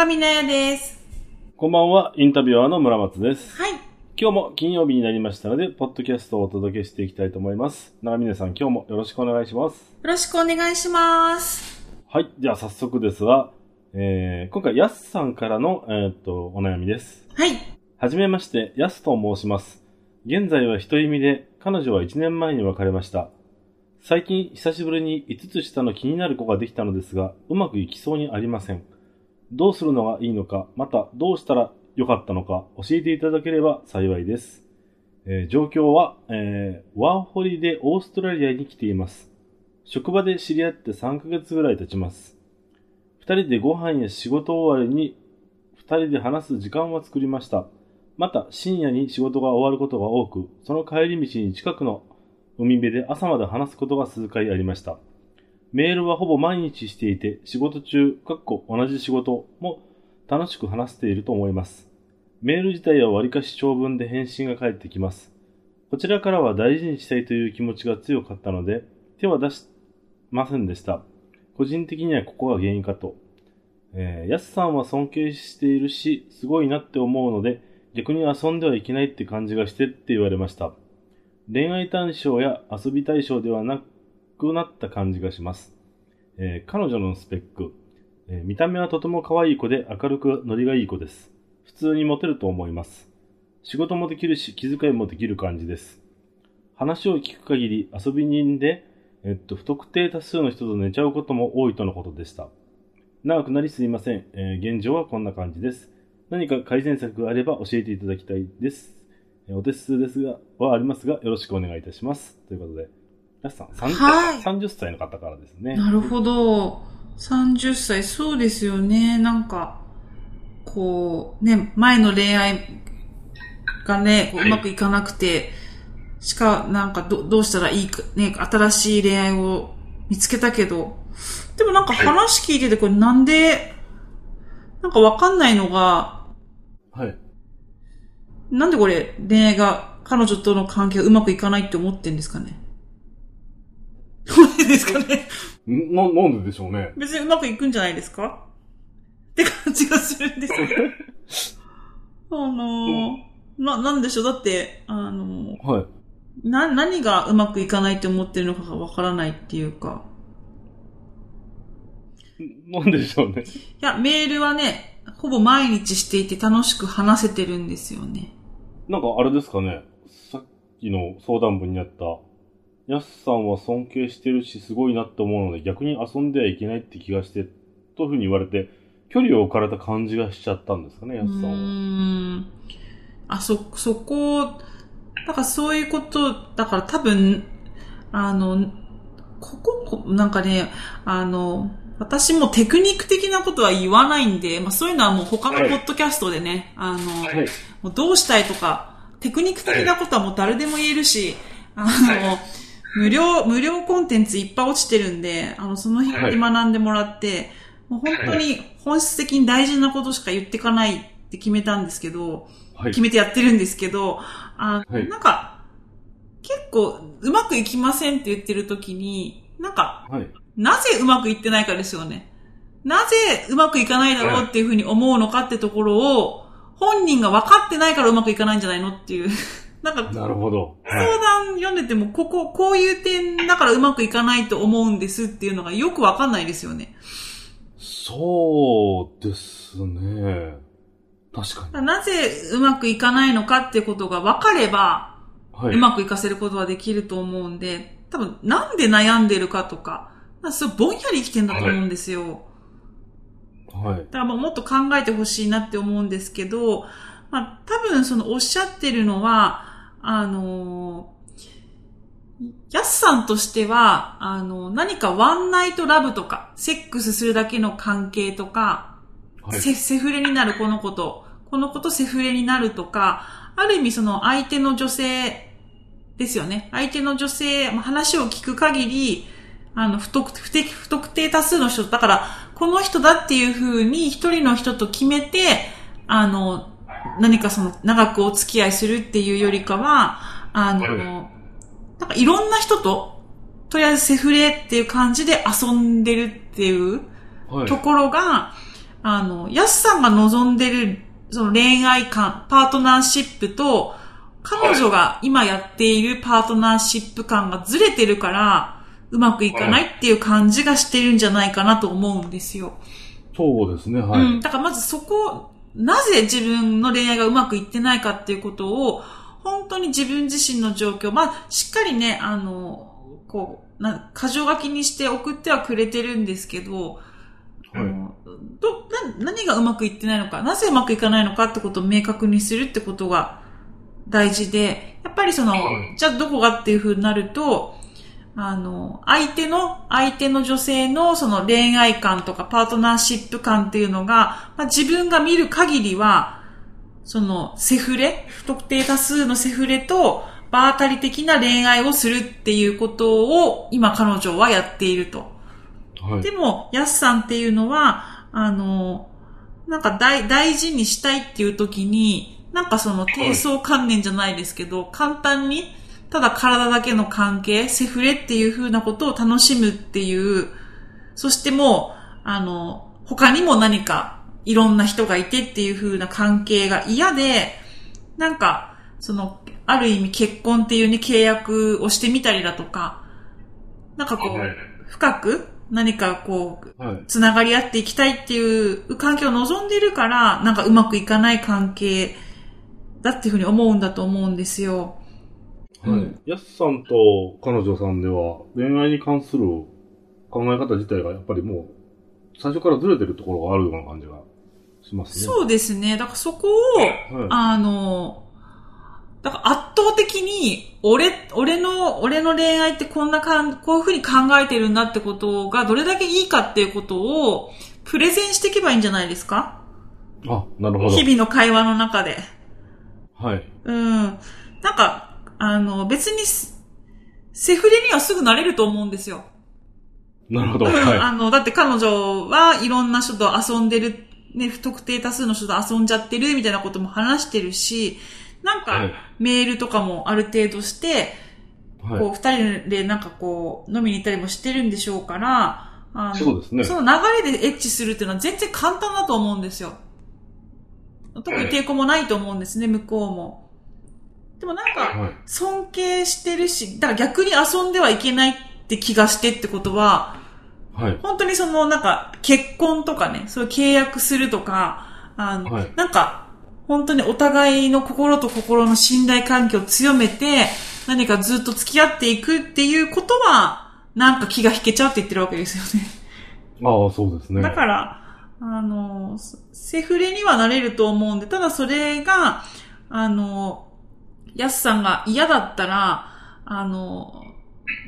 んばんは、長峰屋です。こんばんは、インタビュアーの村松です。はい。今日も金曜日になりましたので、ポッドキャストをお届けしていきたいと思います。長峰さん、今日もよろしくお願いします。よろしくお願いします。はい。では早速ですが、えー、今回、やすさんからの、えーっと、お悩みです。はい。はじめまして、やすと申します。現在は一人身で、彼女は1年前に別れました。最近、久しぶりに5つ下の気になる子ができたのですが、うまくいきそうにありません。どうするのがいいのか、またどうしたらよかったのか、教えていただければ幸いです。えー状況は、えーワーホリでオーストラリアに来ています。職場で知り合って3ヶ月ぐらい経ちます。二人でご飯や仕事終わりに二人で話す時間は作りました。また深夜に仕事が終わることが多く、その帰り道に近くの海辺で朝まで話すことが数回ありました。メールはほぼ毎日していて、仕事中、かっこ同じ仕事も楽しく話していると思います。メール自体は割かし長文で返信が返ってきます。こちらからは大事にしたいという気持ちが強かったので、手は出しませんでした。個人的にはここが原因かと。えー、やすさんは尊敬しているし、すごいなって思うので、逆に遊んではいけないって感じがしてって言われました。恋愛対象や遊び対象ではなくくなった感じがします。えー彼女のスペック、えー見た目はとても可愛い子で明るくノリがいい子です。普通にモテると思います。仕事もできるし気遣いもできる感じです。話を聞く限り遊び人で、えっと、不特定多数の人と寝ちゃうことも多いとのことでした。長くなりすいません。えー現状はこんな感じです。何か改善策があれば教えていただきたいです。お手数ですが、はありますが、よろしくお願いいたします。ということで、やすさん、30, はい30歳の方からですね。なるほど。30歳、そうですよね。なんか、こう、ね、前の恋愛がね、こうまくいかなくて、しか、なんかど、どうしたらいいか、ね、新しい恋愛を見つけたけど、でもなんか話聞いてて、これなんで、なんかわかんないのが、はい。なんでこれ、恋愛が、彼女との関係がうまくいかないって思ってんですかね？でですかねんな、なんででしょうね。別にうまくいくんじゃないですか？って感じがするんですよ。あのー、な、なんでしょう？だって、あのー、はい。な、何がうまくいかないって思ってるのかがわからないっていうか。なんでしょうね。いや、メールはね、ほぼ毎日していて楽しく話せてるんですよね。なんかあれですかね。さっきの相談文にあった、やすさんは尊敬してるしすごいなって思うので逆に遊んではいけないって気がして、というふうに言われて、距離を置かれた感じがしちゃったんですかね、やうすさんは。ーん。あ、そ、そこ、だからそういうこと、だから多分、あの、ここ、こなんかね、あの、私もテクニック的なことは言わないんで、まあそういうのはもう他のポはいッドキャストでね、あの、はい。もうどうしたいとか、テクニック的なことはもう誰でも言えるし、あの、無料、無料コンテンツいっぱい落ちてるんで、あの、その辺に学んでもらって、もう本当に本質的に大事なことしか言っていかないって決めたんですけど、はい決。めてやってるんですけど、あ、はいなんか、結構うまくいきませんって言ってる時に、なんか、はい。なぜうまくいってないかですよね。なぜうまくいかないだろうっていうふうに思うのかってところを、本人が分かってないからうまくいかないんじゃないのっていう。なんか、なるほど。はい。相談読んでても、ここ、こういう点だからうまくいかないと思うんですっていうのがよくわかんないですよね。そうですね。確かに。なぜうまくいかないのかってことが分かれば、はい。うまくいかせることはできると思うんで、多分なんで悩んでるかとか、かそうぼんやり生きてんだと思うんですよ。はい。だからもっと考えてほしいなって思うんですけど、まあ多分そのおっしゃってるのは、あのヤスさんとしては、あの、何かワンナイトラブとか、セックスするだけの関係とか、はい。セセフレになるこの子と、この子とセフレになるとか、ある意味その相手の女性ですよね。相手の女性、まあ話を聞く限り、あの、不特不適不特定多数の人、だから、この人だっていう風に一人の人と決めて、あの、何かその長くお付き合いするっていうよりかは、あの、はいなんかいろんな人と、とりあえずセフレっていう感じで遊んでるっていう、はい。ところが、あの、ヤスさんが望んでる、その恋愛感、パートナーシップと、彼女が今やっているパートナーシップ感がずれてるから、うまくいかないっていう感じがしてるんじゃないかなと思うんですよ。そうですね、はい。うん。だからまずそこ、なぜ自分の恋愛がうまくいってないかっていうことを、本当に自分自身の状況、まあ、しっかりね、あの、こう、な、過剰書きにして送ってはくれてるんですけど、あはい。のどな何がうまくいってないのか、なぜうまくいかないのかってことを明確にするってことが大事で、やっぱりその、はいじゃあどこがっていう風になると、あの、相手の、相手の女性のその恋愛感とかパートナーシップ感っていうのが、まあ、自分が見る限りは、そのセフレ、不特定多数のセフレと、場当たり的な恋愛をするっていうことを今彼女はやっていると。はい。でも、ヤスさんっていうのは、あの、なんか大大事にしたいっていう時に、なんかその低層観念じゃないですけど、簡単に、ただ体だけの関係、セフレっていう風なことを楽しむっていう、そしてもう、あの、他にも何かいろんな人がいてっていう風な関係が嫌で、なんか、その、ある意味結婚っていうね、契約をしてみたりだとか、なんかこう、はい深く何かこう、はい。つながり合っていきたいっていう関係を望んでいるから、なんかうまくいかない関係だっていうふうに思うんだと思うんですよ。うはいん。ヤスさんと彼女さんでは、恋愛に関する考え方自体がやっぱりもう、最初からずれてるところがあるような感じがしますね。そうですね。だからそこを、はい。あの、だから圧倒的に、俺、俺の、俺の恋愛ってこんなかん、こういうふうに考えてるんだってことがどれだけいいかっていうことを、プレゼンしていけばいいんじゃないですか？あ、なるほど。日々の会話の中で。はい。うん。なんか、あの、別にセ、セフレにはすぐなれると思うんですよ。なるほど。うんはあの、だって彼女はいろんな人と遊んでる、ね、不特定多数の人と遊んじゃってるみたいなことも話してるし、なんい。か、はい。メールとかもある程度して、はい。こう、二人でなんかこう、飲みに行ったりもしてるんでしょうから、あのそうですね。その流れでエッチするっていうのは全然簡単だと思うんですよ。特に抵抗もないと思うんですね、向こうも。でもなんか、はい。尊敬してるし、だから逆に遊んではいけないって気がしてってことは、はい。本当にそのなんか結婚とかね、そういう契約するとか、あの、はいなんか本当にお互いの心と心の信頼関係を強めて、何かずっと付き合っていくっていうことは、なんか気が引けちゃうって言ってるわけですよね。ああ、そうですね。だから、あの、セフレにはなれると思うんで、ただそれが、あの、ヤスさんが嫌だったら、あの、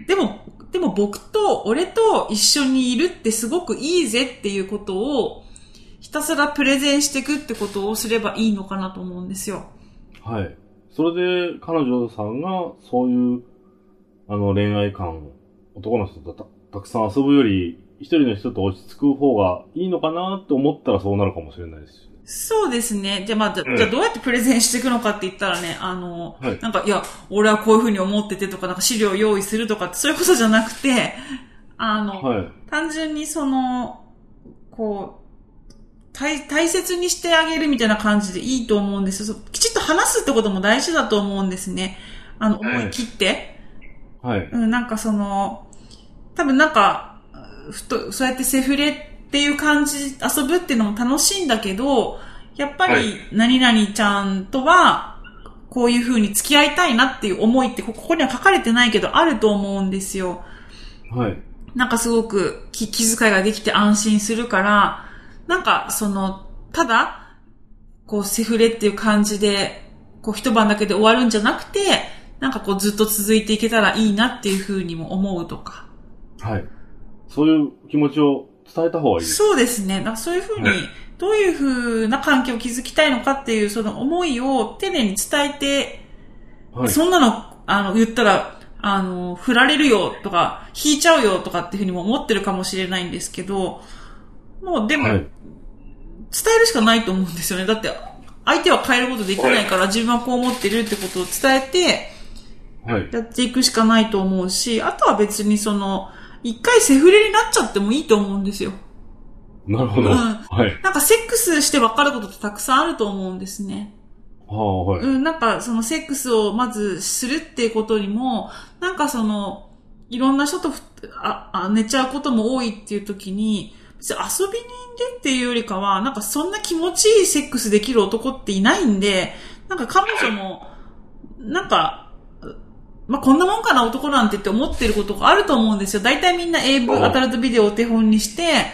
でも、でも僕と俺と一緒にいるってすごくいいぜっていうことを、ひたすらプレゼンしていくってことをすればいいのかなと思うんですよ。はい。それで、彼女さんが、そういう、あの、恋愛観、男の人とたたくさん遊ぶより、一人の人と落ち着く方がいいのかなって思ったらそうなるかもしれないです。そうですね。じゃあまあ、じゃうんじゃあどうやってプレゼンしていくのかって言ったらね、あの、はいなんか、いや、俺はこういうふうに思っててとか、なんか資料を用意するとかって、そういうことじゃなくて、あの、はい。単純にその、こう、大、大切にしてあげるみたいな感じでいいと思うんですよ。きちっと話すってことも大事だと思うんですね。あの、はい思い切って。はい。うん、なんかその、多分なんか、ふと、そうやってセフレっていう感じ、遊ぶっていうのも楽しいんだけど、やっぱはいり、何々ちゃんとは、こういう風に付き合いたいなっていう思いって、こここには書かれてないけど、あると思うんですよ。はい。なんかすごく気気遣いができて安心するから、なんかその、ただ、こうセフレっていう感じで、こう一晩だけで終わるんじゃなくて、なんかこうずっと続いていけたらいいなっていうふうにも思うとか。はい。そういう気持ちを伝えた方がいいです。そうですね。そういうふうにはいどういう風な関係を築きたいのかっていうその思いを丁寧に伝えて、はい。そんなの、あの、言ったら、あの、振られるよとか、引いちゃうよとかっていうふうにも思ってるかもしれないんですけど、もうでも、はい。伝えるしかないと思うんですよね。だって、相手は変えることできないから、自分はこう思ってるってことを伝えて、はい。やっていくしかないと思うし、あとは別にその、一回セフレになっちゃってもいいと思うんですよ。なるほど。うんはい。なんかセックスして分かることってたくさんあると思うんですね。はあ、はい。うん、なんかそのセックスをまずするっていうことにも、なんかその、いろんな人とふああ寝ちゃうことも多いっていう時に、別に遊び人でっていうよりかは、なんかそんな気持ちいいセックスできる男っていないんで、なんか彼女も、なんか、まあ、こんなもんかな男なんてって思ってることがあると思うんですよ。大体みんな AV、うん。アダルトビデオをお手本にして、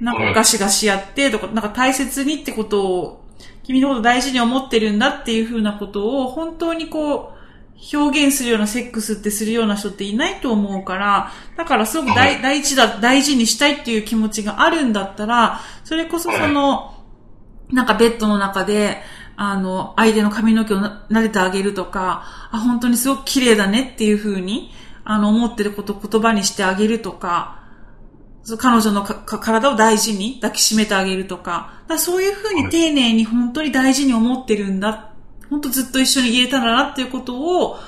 なんかガシガシやってとか、なんか大切にってことを、君のこと大事に思ってるんだっていうふうなことを、本当にこう、表現するようなセックスってするような人っていないと思うから、だからすごく大,、は大事だ、大事にしたいっていう気持ちがあるんだったら、それこそその、なんかベッドの中で、あの、相手の髪の毛をな撫でてあげるとか、あ、本当にすごく綺麗だねっていう風に、あの、思ってることを言葉にしてあげるとか、彼女のかか体を大事に抱きしめてあげるとか、だからそういう風に丁寧に本当に大事に思ってるんだ。本当ずっと一緒に入れたらなっていうことを、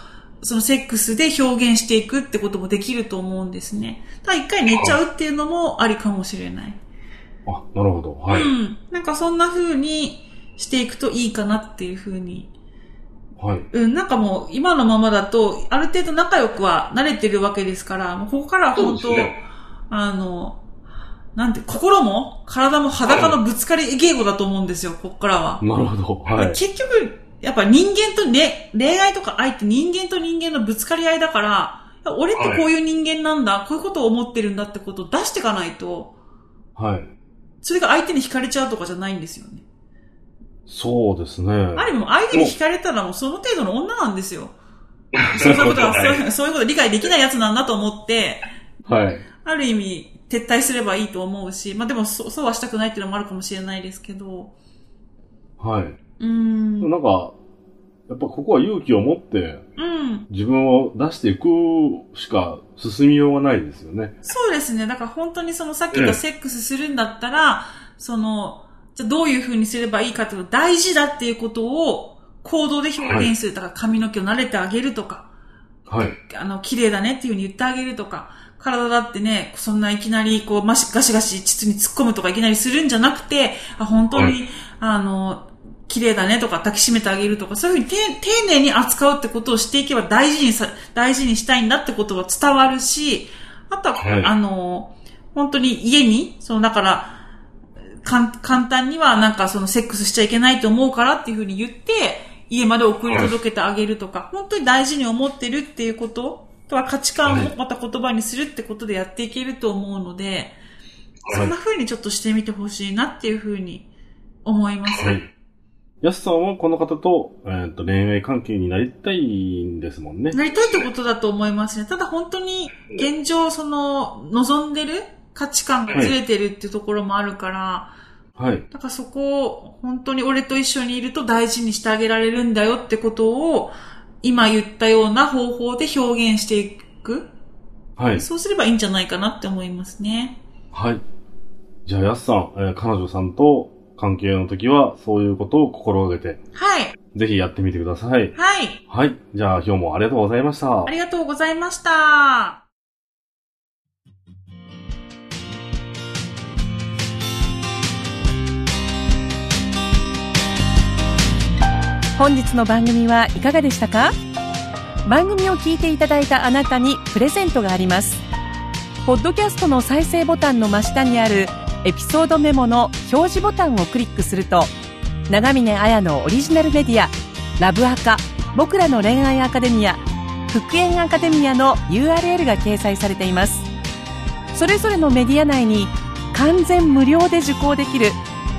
そのセックスで表現していくってこともできると思うんですね。ただ一回寝ちゃうっていうのもありかもしれない。あ、なるほど。はい。うん。なんかそんな風にしていくといいかなっていう風に。はい。うん、なんかもう今のままだと、ある程度仲良くは慣れてるわけですから、もうここからは本当、ねあの、なんて、心も体も裸のぶつかり稽古だと思うんですよ、ここからは。なるほど。はい。結局、やっぱ人間とね、恋愛とか愛って人間と人間のぶつかり合いだから、俺ってこういう人間なんだ、こういうことを思ってるんだってことを出していかないと、はい。それが相手に惹かれちゃうとかじゃないんですよね。そうですね。ある意味もう相手に惹かれたらもうその程度の女なんですよ。そういうことは、はいそういうそういうこと理解できないやつなんだと思って、はい。ある意味撤退すればいいと思うし、まあでもそそうはしたくないっていうのもあるかもしれないですけど、はい。うーん。なんか、やっぱここは勇気を持ってうん。自分を出していくしか進みようがないですよね。そうですね。だから本当にそのさっき言ったセックスするんだったら、その、じゃあどういう風にすればいいかっていうの大事だっていうことを行動で表現する。だから髪の毛を撫でてあげるとか、はい。あの、綺麗だねっていう風に言ってあげるとか、体だってね、そんないきなりこう、まし、ガシガシ膣に突っ込むとかいきなりするんじゃなくて、あ、本当に、はいあの、綺麗だねとか抱きしめてあげるとか、そういうふうに丁丁寧に扱うってことをしていけば大事にさ、大事にしたいんだってことは伝わるし、あとは、はいあの、本当に家に、その、だから、簡単にはなんかそのセックスしちゃいけないと思うからっていうふうに言って、家まで送り届けてあげるとか、本当に大事に思ってるっていうこととは価値観をまた言葉にするってことでやっていけると思うので、そんな風にちょっとしてみてほしいなっていう風に思います。はい。ヤスさんはこの方と、えっ、と、恋愛関係になりたいんですもんね。なりたいってことだと思いますね。ただ本当に現状その望んでる価値観がずれてるっていうところもあるから、はい。だからそこを本当に俺と一緒にいると大事にしてあげられるんだよってことを今言ったような方法で表現していく。はい。そうすればいいんじゃないかなって思いますね。はい。じゃあ、ヤスさん、えー彼女さんと関係の時は、そういうことを心がけて、はい。ぜひやってみてください。はい。はい。じゃあ、今日もありがとうございましたあ。りがとうございました。本日の番組はいかがでしたか？番組を聞いていただいたあなたにプレゼントがあります。ポッドキャストの再生ボタンの真下にあるエピソードメモの表示ボタンをクリックすると長峰綾のオリジナルメディアラブアカ僕らの恋愛アカデミア復縁アカデミアの URL が掲載されています。それぞれのメディア内に完全無料で受講できる